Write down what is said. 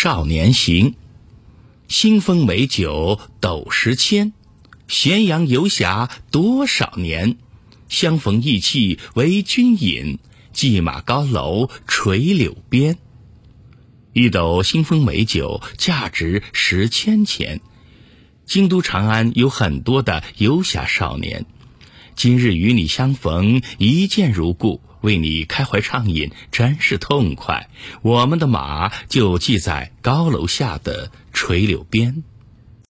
少年行》，新丰美酒斗十千，咸阳游侠多少年？相逢意气为君饮，骑马高楼垂柳边。一斗新丰美酒价值十千钱。京都长安有很多的游侠少年，今日与你相逢，一见如故，为你开怀畅饮，真是痛快。我们的马就系在高楼下的垂柳边。